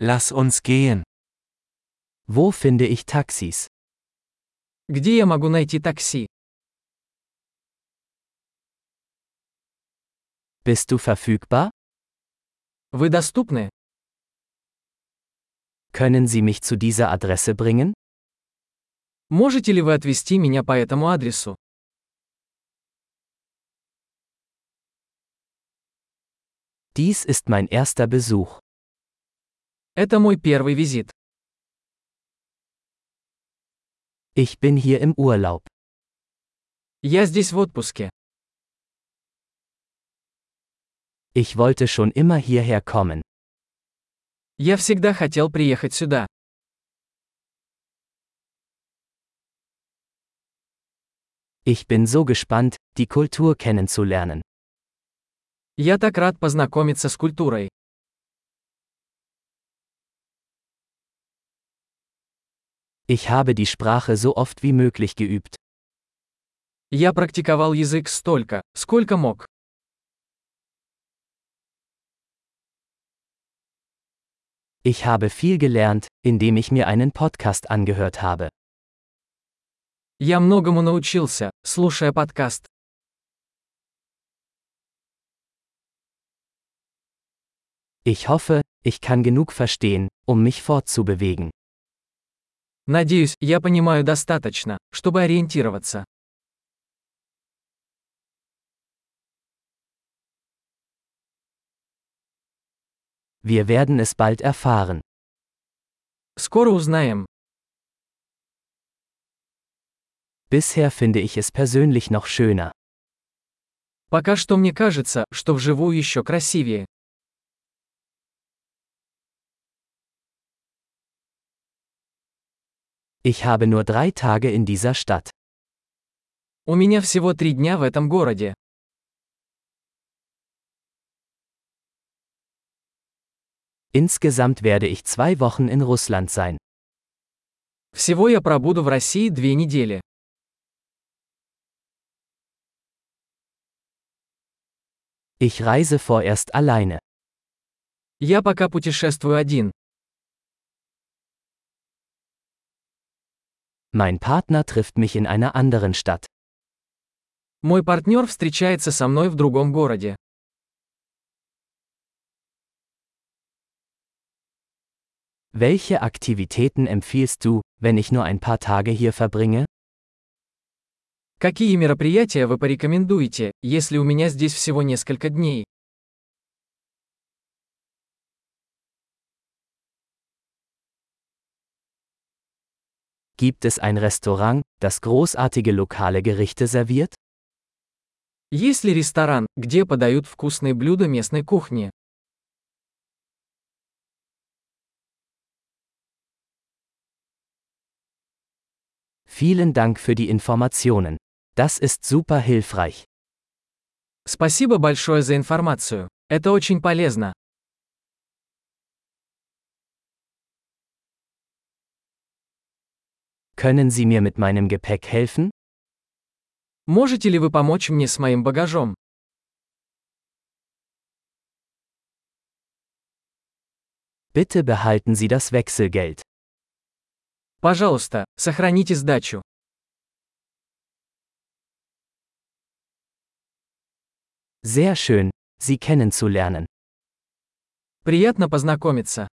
Lass uns gehen. Wo finde ich Taxis? Где я могу найти такси? Bist du verfügbar? Вы доступны? Können Sie mich zu dieser Adresse bringen? Можете ли вы отвезти меня по этому адресу? Dies ist mein erster Besuch. Это мой первый визит. Ich bin hier im Urlaub. Я здесь в отпуске. Ich wollte schon immer hierher kommen. Я всегда хотел приехать сюда. Ich bin so gespannt, die Kultur kennenzulernen. Я так рад познакомиться с культурой. Ich habe die Sprache so oft wie möglich geübt. Я практиковал язык столько, сколько мог. Ich habe viel gelernt, indem ich mir einen Podcast angehört habe. Я многому научился, слушая подкаст. Ich hoffe, ich kann genug verstehen, um mich fortzubewegen. Надеюсь, я понимаю достаточно, чтобы ориентироваться. Wir werden es bald erfahren. Скоро узнаем. Bisher finde ich es persönlich noch schöner. Пока что мне кажется, что вживую еще красивее. Ich habe nur drei Tage in dieser Stadt. У меня всего три дня в этом городе. Insgesamt werde ich zwei Wochen in Russland sein. Всего я пробуду в России две недели. Ich reise vorerst alleine. Я пока путешествую один. Mein Partner trifft mich in einer anderen Stadt. Мой партнер встречается со мной в другом городе. Welche Aktivitäten empfiehlst du, wenn ich nur ein paar Tage hier verbringe? Какие мероприятия вы порекомендуете, если у меня здесь всего несколько дней? Gibt es ein Restaurant, das großartige lokale Gerichte serviert? Есть ли ресторан, где подают вкусные блюда местной кухни? Vielen Dank für die Informationen. Das ist super hilfreich. Спасибо большое за информацию. Это очень полезно. Können Sie mir mit meinem Gepäck helfen? Можете ли вы помочь мне с моим багажом? Bitte behalten Sie das Wechselgeld. Пожалуйста, сохраните сдачу. Sehr schön, Sie kennenzulernen. Приятно познакомиться.